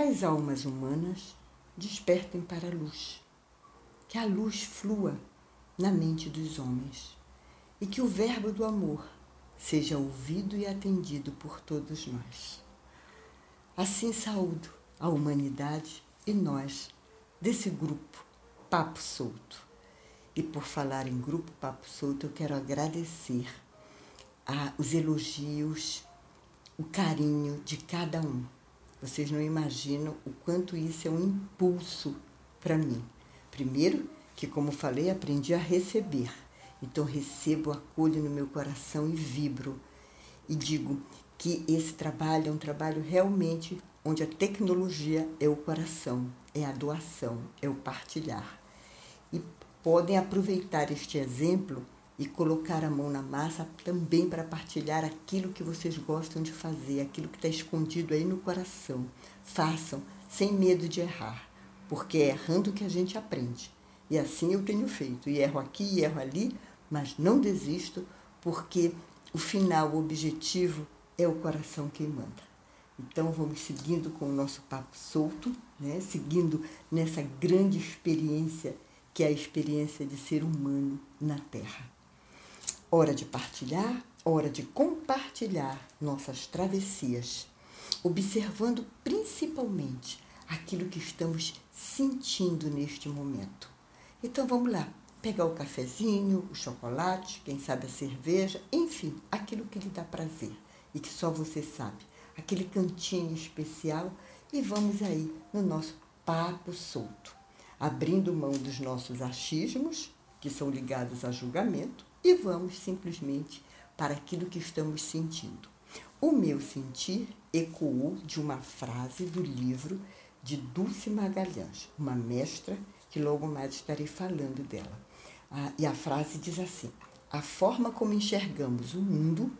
que as almas humanas despertem para a luz, que a luz flua na mente dos homens e que o verbo do amor seja ouvido e atendido por todos nós. Assim saúdo a humanidade e nós desse grupo Papo Solto. E por falar em grupo Papo Solto, eu quero agradecer a, os elogios, o carinho de cada um. Vocês não imaginam o quanto isso é um impulso para mim. Primeiro, que como falei, aprendi a receber. Então recebo, acolho no meu coração e vibro. E digo que esse trabalho é um trabalho realmente onde a tecnologia é o coração, é a doação, é o partilhar. E podem aproveitar este exemplo e colocar a mão na massa também para partilhar aquilo que vocês gostam de fazer, aquilo que está escondido aí no coração. Façam sem medo de errar, porque é errando que a gente aprende. E assim eu tenho feito. E erro aqui, e erro ali, mas não desisto, porque o final, o objetivo é o coração quem manda. Então vamos seguindo com o nosso papo solto, né? seguindo nessa grande experiência que é a experiência de ser humano na Terra. Hora de partilhar, hora de compartilhar nossas travessias, observando principalmente aquilo que estamos sentindo neste momento. Então vamos lá, pegar o cafezinho, o chocolate, quem sabe a cerveja, enfim, aquilo que lhe dá prazer e que só você sabe, aquele cantinho especial e vamos aí no nosso papo solto, abrindo mão dos nossos achismos, que são ligados a julgamento, e vamos simplesmente para aquilo que estamos sentindo. O meu sentir ecoou de uma frase do livro de Dulce Magalhães, uma mestra que logo mais estarei falando dela. Ah, e a frase diz assim: A forma como enxergamos o mundo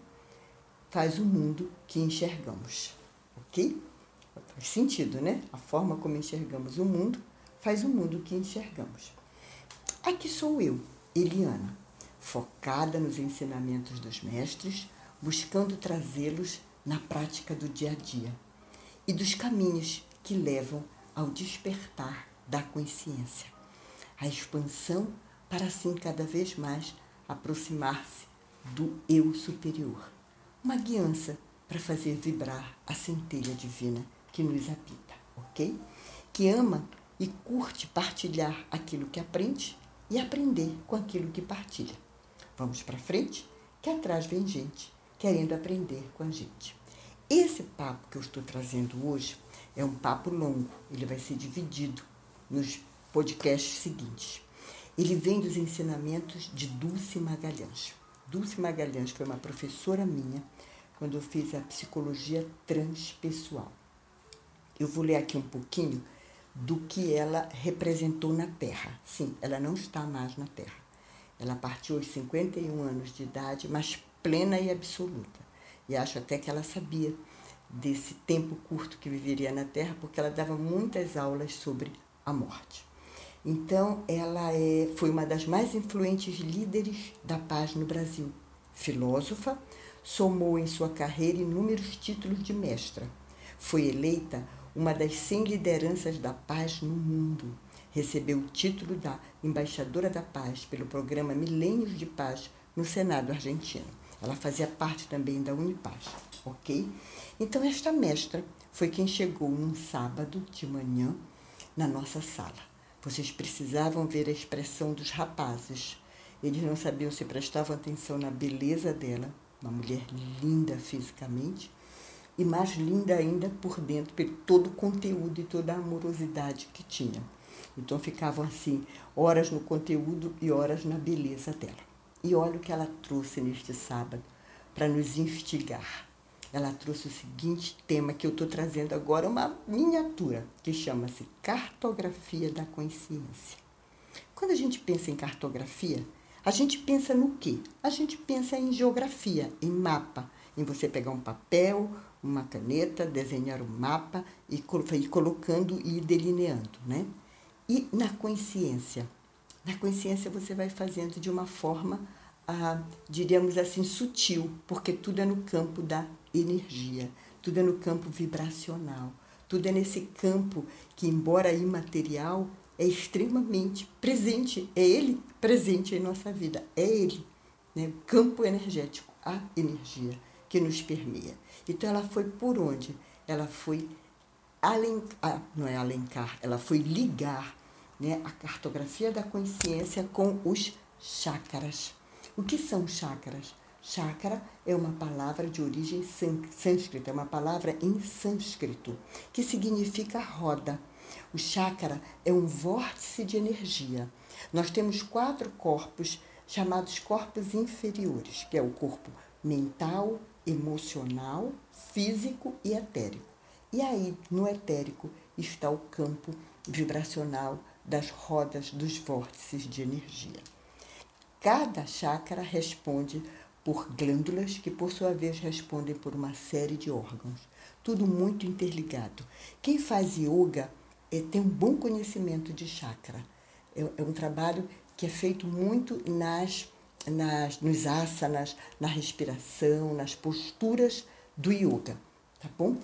faz o mundo que enxergamos. Ok? Faz sentido, né? A forma como enxergamos o mundo faz o mundo que enxergamos. Aqui sou eu, Eliana, focada nos ensinamentos dos mestres, buscando trazê-los na prática do dia a dia e dos caminhos que levam ao despertar da consciência. A expansão para assim cada vez mais aproximar-se do eu superior. Uma guiança para fazer vibrar a centelha divina que nos habita, ok? Que ama e curte partilhar aquilo que aprende e aprender com aquilo que partilha. Vamos para frente, que atrás vem gente querendo aprender com a gente. Esse papo que eu estou trazendo hoje é um papo longo, ele vai ser dividido nos podcasts seguintes. Ele vem dos ensinamentos de Dulce Magalhães. Dulce Magalhães foi uma professora minha quando eu fiz a psicologia transpessoal. Eu vou ler aqui um pouquinho do que ela representou na Terra. Sim, ela não está mais na Terra. Ela partiu aos 51 anos de idade, mas plena e absoluta. E acho até que ela sabia desse tempo curto que viveria na Terra, porque ela dava muitas aulas sobre a morte. Então, ela é, foi uma das mais influentes líderes da paz no Brasil. Filósofa, somou em sua carreira inúmeros títulos de mestra. Foi eleita uma das 100 lideranças da paz no mundo. Recebeu o título da Embaixadora da Paz pelo programa Milênios de Paz no Senado argentino. Ela fazia parte também da Unipaz, ok? Então, esta mestra foi quem chegou num sábado de manhã na nossa sala. Vocês precisavam ver a expressão dos rapazes. Eles não sabiam se prestavam atenção na beleza dela, uma mulher linda fisicamente, e mais linda ainda por dentro, pelo todo o conteúdo e toda a amorosidade que tinha. Então ficavam assim, horas no conteúdo e horas na beleza dela. E olha o que ela trouxe neste sábado para nos instigar ela trouxe o seguinte tema que eu estou trazendo agora, uma miniatura, que chama-se Cartografia da Consciência. Quando a gente pensa em cartografia, a gente pensa no quê? A gente pensa em geografia, em mapa, em você pegar um papel, uma caneta, desenhar um mapa e ir colocando e delineando, né? E na consciência? Na consciência você vai fazendo de uma forma, ah, diríamos assim, sutil, porque tudo é no campo da energia, tudo é no campo vibracional, tudo é nesse campo que, embora imaterial, é extremamente presente. É ele presente em nossa vida. É ele. Né? Campo energético, a energia que nos permeia. Então ela foi por onde? Ela foi alen, ah, não é alencar, ela foi ligar né, a cartografia da consciência com os chakras. O que são chakras? Chakra é uma palavra de origem sânscrita, é uma palavra em sânscrito, que significa roda. O chakra é um vórtice de energia. Nós temos quatro corpos chamados corpos inferiores, que é o corpo mental, emocional, físico e etérico. E aí, no etérico, está o campo vibracional das rodas dos vórtices de energia. Cada chakra responde por glândulas que, por sua vez, respondem por uma série de órgãos. Tudo muito interligado. Quem faz yoga é, tem um bom conhecimento de chakra. É, é um trabalho que é feito muito nas, nas, nos asanas, na respiração, nas posturas do yoga, tá bom?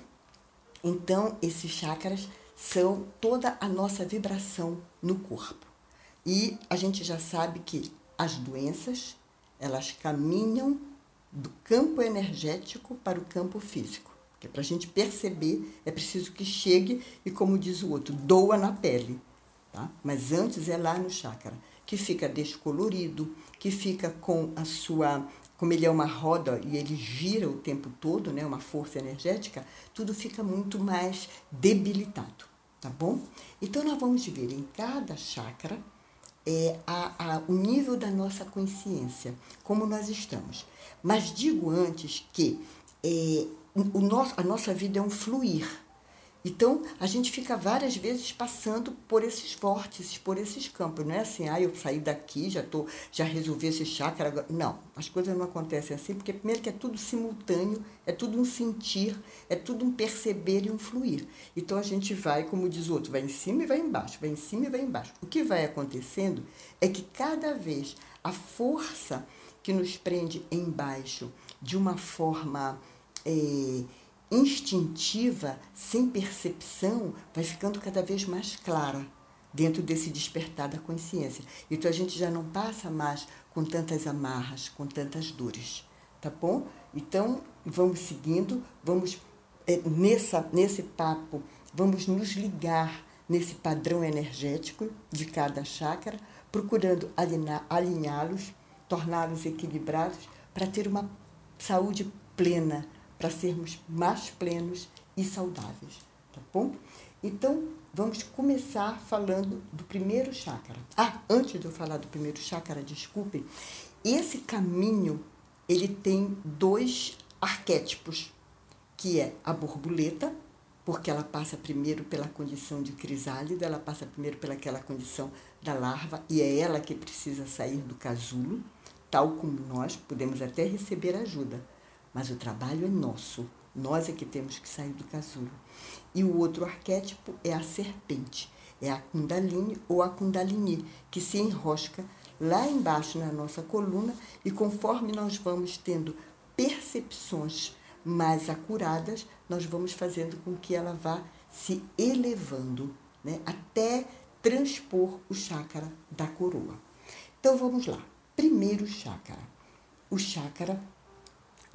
Então, esses chakras são toda a nossa vibração no corpo. E a gente já sabe que as doenças, elas caminham do campo energético para o campo físico. Porque para a gente perceber, é preciso que chegue e, como diz o outro, doa na pele. Tá? Mas antes é lá no chakra, que fica descolorido, que fica com a sua. Como ele é uma roda e ele gira o tempo todo, né, uma força energética, tudo fica muito mais debilitado, tá bom? Então nós vamos ver em cada chakra é, a, a, o nível da nossa consciência, como nós estamos. Mas digo antes que é, o nosso, a nossa vida é um fluir. Então, a gente fica várias vezes passando por esses vórtices, por esses campos. Não é assim, ah, eu saí daqui, já, tô, já resolvi esse chakra. Não, as coisas não acontecem assim, porque primeiro que é tudo simultâneo, é tudo um sentir, é tudo um perceber e um fluir. Então, a gente vai, como diz o outro, vai em cima e vai embaixo, vai em cima e vai embaixo. O que vai acontecendo é que cada vez a força que nos prende embaixo de uma forma... É, instintiva, sem percepção, vai ficando cada vez mais clara dentro desse despertar da consciência. Então a gente já não passa mais com tantas amarras, com tantas dores, tá bom? Então vamos seguindo, vamos é, nessa, nesse papo, vamos nos ligar nesse padrão energético de cada chácara, procurando alinhá-los, torná-los equilibrados para ter uma saúde plena, para sermos mais plenos e saudáveis, tá bom? Então, vamos começar falando do primeiro chácara. Ah, antes de eu falar do primeiro chácara, desculpem, esse caminho ele tem dois arquétipos, que é a borboleta, porque ela passa primeiro pela condição de crisálida, ela passa primeiro pelaquela condição da larva e é ela que precisa sair do casulo, tal como nós podemos até receber ajuda, mas o trabalho é nosso. Nós é que temos que sair do casulo. E o outro arquétipo é a serpente, é a Kundalini ou a Kundalini, que se enrosca lá embaixo na nossa coluna e conforme nós vamos tendo percepções mais acuradas, nós vamos fazendo com que ela vá se elevando, né, até transpor o chácara da coroa. Então vamos lá. Primeiro chácara. O chácara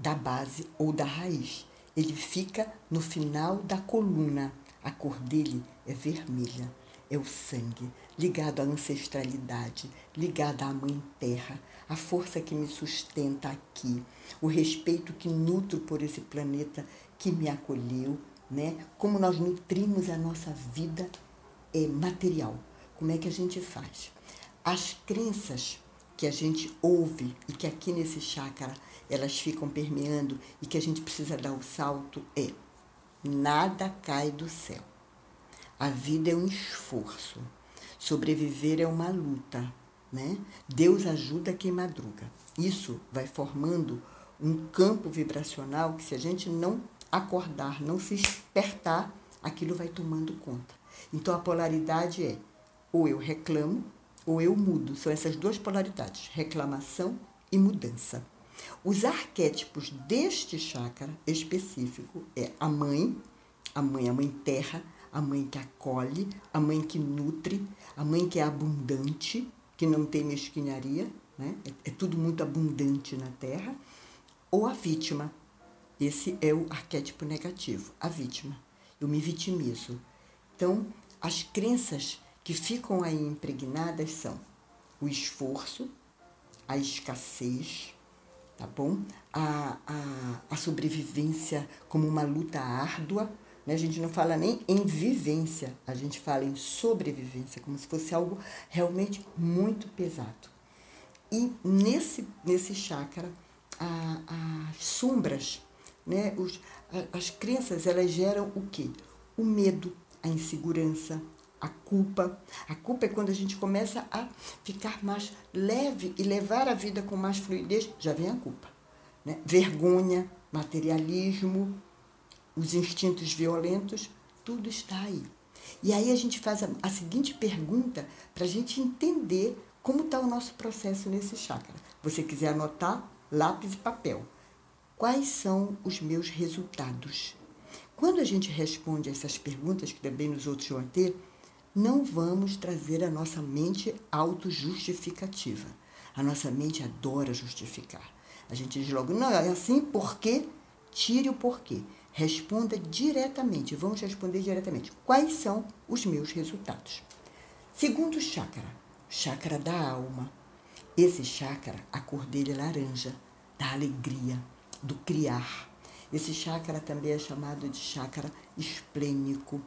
da base ou da raiz. Ele fica no final da coluna. A cor dele é vermelha. É o sangue, ligado à ancestralidade, ligado à Mãe Terra, a força que me sustenta aqui, o respeito que nutro por esse planeta que me acolheu, né? Como nós nutrimos a nossa vida é, material. Como é que a gente faz? As crenças que a gente ouve e que aqui nesse chácara elas ficam permeando e que a gente precisa dar o salto é nada cai do céu. A vida é um esforço. Sobreviver é uma luta, né? Deus ajuda quem madruga. Isso vai formando um campo vibracional que se a gente não acordar, não se despertar, aquilo vai tomando conta. Então a polaridade é ou eu reclamo ou eu mudo. São essas duas polaridades, reclamação e mudança. Os arquétipos deste chakra específico é a mãe, A mãe, a mãe terra, a mãe que acolhe, a mãe que nutre, a mãe que é abundante, que não tem mesquinharia, né? é, é tudo muito abundante na terra, ou a vítima. Esse é o arquétipo negativo, a vítima. Eu me vitimizo. Então, as crenças que ficam aí impregnadas são o esforço, a escassez, tá bom? A, a, a sobrevivência como uma luta árdua. Né? A gente não fala nem em vivência, a gente fala em sobrevivência, como se fosse algo realmente muito pesado. E nesse, nesse chakra, a, as sombras, né? Os, a, as crenças, elas geram o quê? O medo, a insegurança, a culpa. A culpa é quando a gente começa a ficar mais leve e levar a vida com mais fluidez, já vem a culpa. Né? Vergonha, materialismo, os instintos violentos, tudo está aí. E aí a gente faz a, a seguinte pergunta para a gente entender como está o nosso processo nesse chakra. Você quiser anotar, lápis e papel. Quais são os meus resultados? Quando a gente responde essas perguntas, que também nos outros vão ter, não vamos trazer a nossa mente autojustificativa. A nossa mente adora justificar. A gente diz logo, não, é assim porque tire o porquê. Responda diretamente, vamos responder diretamente. Quais são os meus resultados? Segundo chakra, chakra da alma. Esse chakra, a cor dele é laranja, da alegria, do criar. Esse chakra também é chamado de chakra esplênico.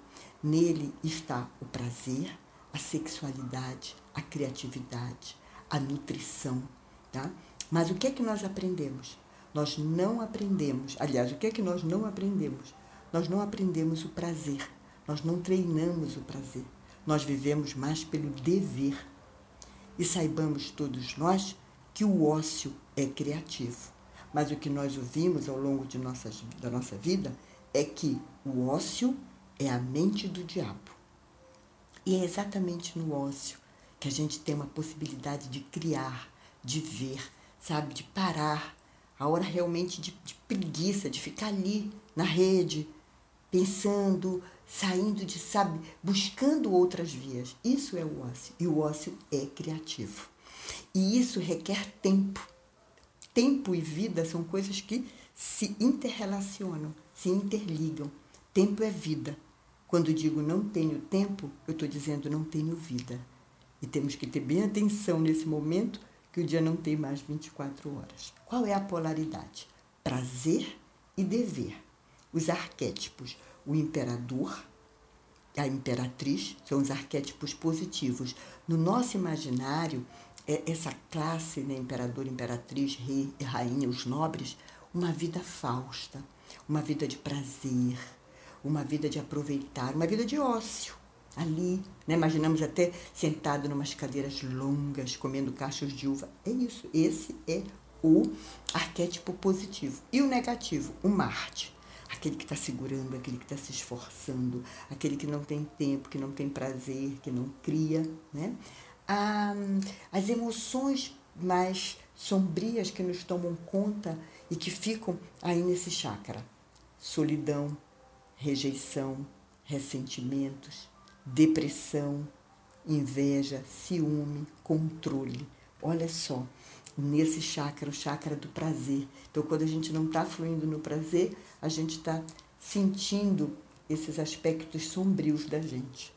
Nele está o prazer, a sexualidade, a criatividade, a nutrição, tá? Mas o que é que nós aprendemos? Nós não aprendemos, aliás, o que é que nós não aprendemos? Nós não aprendemos o prazer, nós não treinamos o prazer. Nós vivemos mais pelo dever. E saibamos todos nós que o ócio é criativo. Mas o que nós ouvimos ao longo de nossas, da nossa vida é que o ócio é a mente do diabo. E é exatamente no ócio que a gente tem uma possibilidade de criar, de ver, sabe, de parar. A hora realmente de, de preguiça, de ficar ali na rede, pensando, saindo de, sabe, buscando outras vias. Isso é o ócio. E o ócio é criativo. E isso requer tempo. Tempo e vida são coisas que se interrelacionam, se interligam. Tempo é vida. Quando digo não tenho tempo, eu estou dizendo não tenho vida. E temos que ter bem atenção nesse momento que o dia não tem mais 24 horas. Qual é a polaridade? Prazer e dever. Os arquétipos, o imperador, a imperatriz, são os arquétipos positivos. No nosso imaginário, é essa classe, né, imperador, imperatriz, rei e rainha, os nobres, uma vida fausta, uma vida de prazer, uma vida de aproveitar, uma vida de ócio. Ali, né? imaginamos até sentado em umas cadeiras longas, comendo cachos de uva. É isso, esse é o arquétipo positivo. E o negativo, o Marte. Aquele que está segurando, aquele que está se esforçando, aquele que não tem tempo, que não tem prazer, que não cria. Né? Ah, as emoções mais sombrias que nos tomam conta e que ficam aí nesse chakra. Solidão, rejeição, ressentimentos, depressão, inveja, ciúme, controle. Olha só, nesse chakra, o chakra do prazer. Então, quando a gente não está fluindo no prazer, a gente está sentindo esses aspectos sombrios da gente.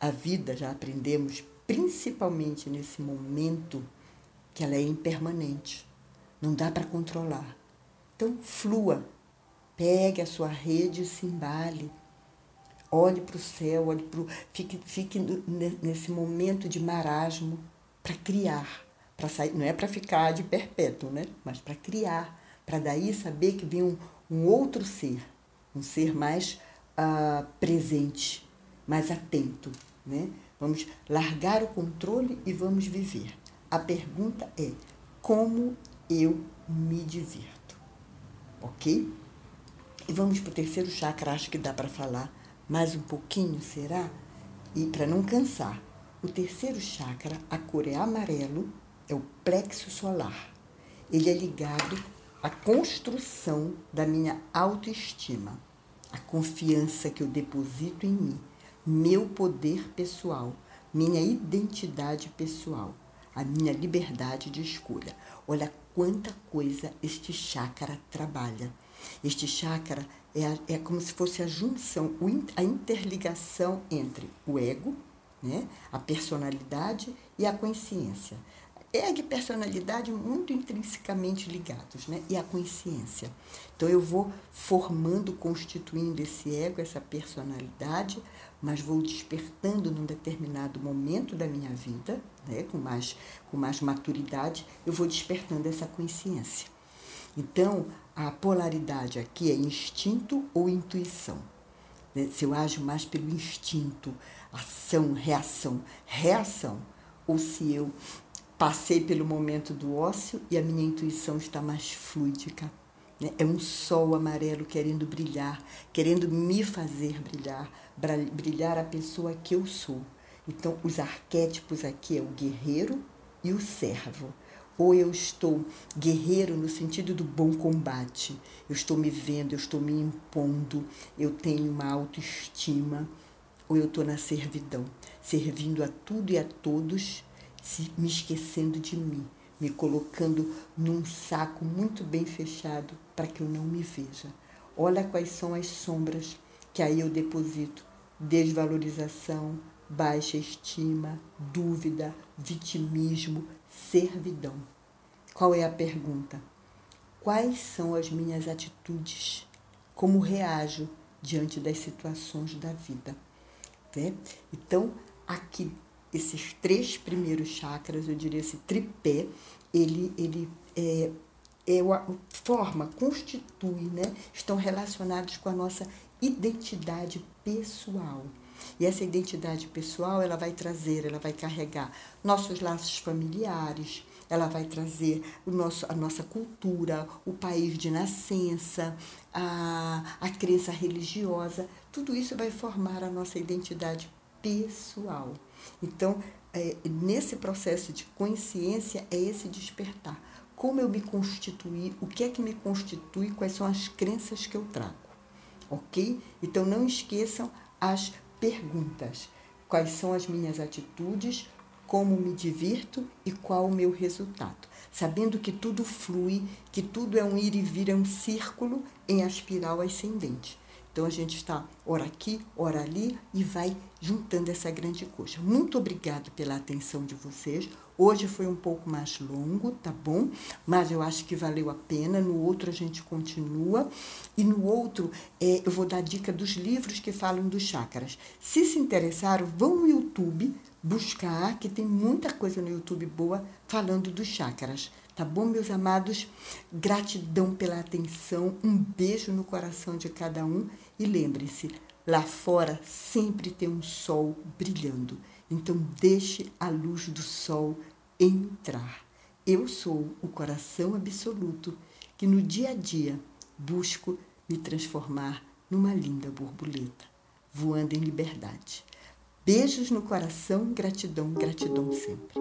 A vida, já aprendemos, principalmente nesse momento, que ela é impermanente. Não dá para controlar. Então, flua, Pegue a sua rede e se embale. Olhe para o céu, olhe pro, fique, fique nesse momento de marasmo para criar, para sair, não é para ficar de perpétuo, né? Mas para criar, para daí saber que vem um, um outro ser, um ser mais uh, presente, mais atento, né? Vamos largar o controle e vamos viver. A pergunta é: como eu me divirto? Ok? E vamos para o terceiro chakra, acho que dá para falar mais um pouquinho, será? E para não cansar, o terceiro chakra, a cor é amarelo, é o plexo solar. Ele é ligado à construção da minha autoestima. a confiança que eu deposito em mim, meu poder pessoal, minha identidade pessoal, a minha liberdade de escolha. Olha quanta coisa este chácara trabalha. Este chácara é, é como se fosse a junção, a interligação entre o ego, né, a personalidade e a consciência ego e personalidade muito intrinsecamente ligados, né? E a consciência. Então eu vou formando, constituindo esse ego, essa personalidade, mas vou despertando num determinado momento da minha vida, né? Com mais com mais maturidade, eu vou despertando essa consciência. Então, a polaridade aqui é instinto ou intuição. Né? Se eu ajo mais pelo instinto, ação, reação, reação, ou se eu Passei pelo momento do ócio e a minha intuição está mais fluídica. Né? É um sol amarelo querendo brilhar, querendo me fazer brilhar, brilhar a pessoa que eu sou. Então, os arquétipos aqui é o guerreiro e o servo. Ou eu estou guerreiro no sentido do bom combate, eu estou me vendo, eu estou me impondo, eu tenho uma autoestima, ou eu estou na servidão, servindo a tudo e a todos me esquecendo de mim, me colocando num saco muito bem fechado para que eu não me veja. Olha quais são as sombras que aí eu deposito: desvalorização, baixa estima, dúvida, vitimismo, servidão. Qual é a pergunta? Quais são as minhas atitudes? Como reajo diante das situações da vida? Né? Então, aqui esses três primeiros chakras, eu diria esse tripé, ele, ele é, é forma, constitui, né? estão relacionados com a nossa identidade pessoal. E essa identidade pessoal, ela vai trazer, ela vai carregar nossos laços familiares, ela vai trazer o nosso, a nossa cultura, o país de nascença, a, a crença religiosa, tudo isso vai formar a nossa identidade pessoal. Então, é, nesse processo de consciência, é esse despertar. Como eu me constituí, o que é que me constitui, quais são as crenças que eu trago. Ok? Então, não esqueçam as perguntas. Quais são as minhas atitudes, como me divirto e qual o meu resultado. Sabendo que tudo flui, que tudo é um ir e vir, é um círculo em espiral ascendente. Então a gente está ora aqui, ora ali e vai juntando essa grande coxa. Muito obrigado pela atenção de vocês. Hoje foi um pouco mais longo, tá bom? Mas eu acho que valeu a pena. No outro a gente continua. E no outro é, eu vou dar dica dos livros que falam dos chakras. Se se interessaram, vão no YouTube buscar, que tem muita coisa no YouTube boa falando dos chakras. Tá bom, meus amados? Gratidão pela atenção, um beijo no coração de cada um e lembre-se, lá fora sempre tem um sol brilhando. Então deixe a luz do sol entrar. Eu sou o coração absoluto que no dia a dia busco me transformar numa linda borboleta, voando em liberdade. Beijos no coração, gratidão, gratidão sempre.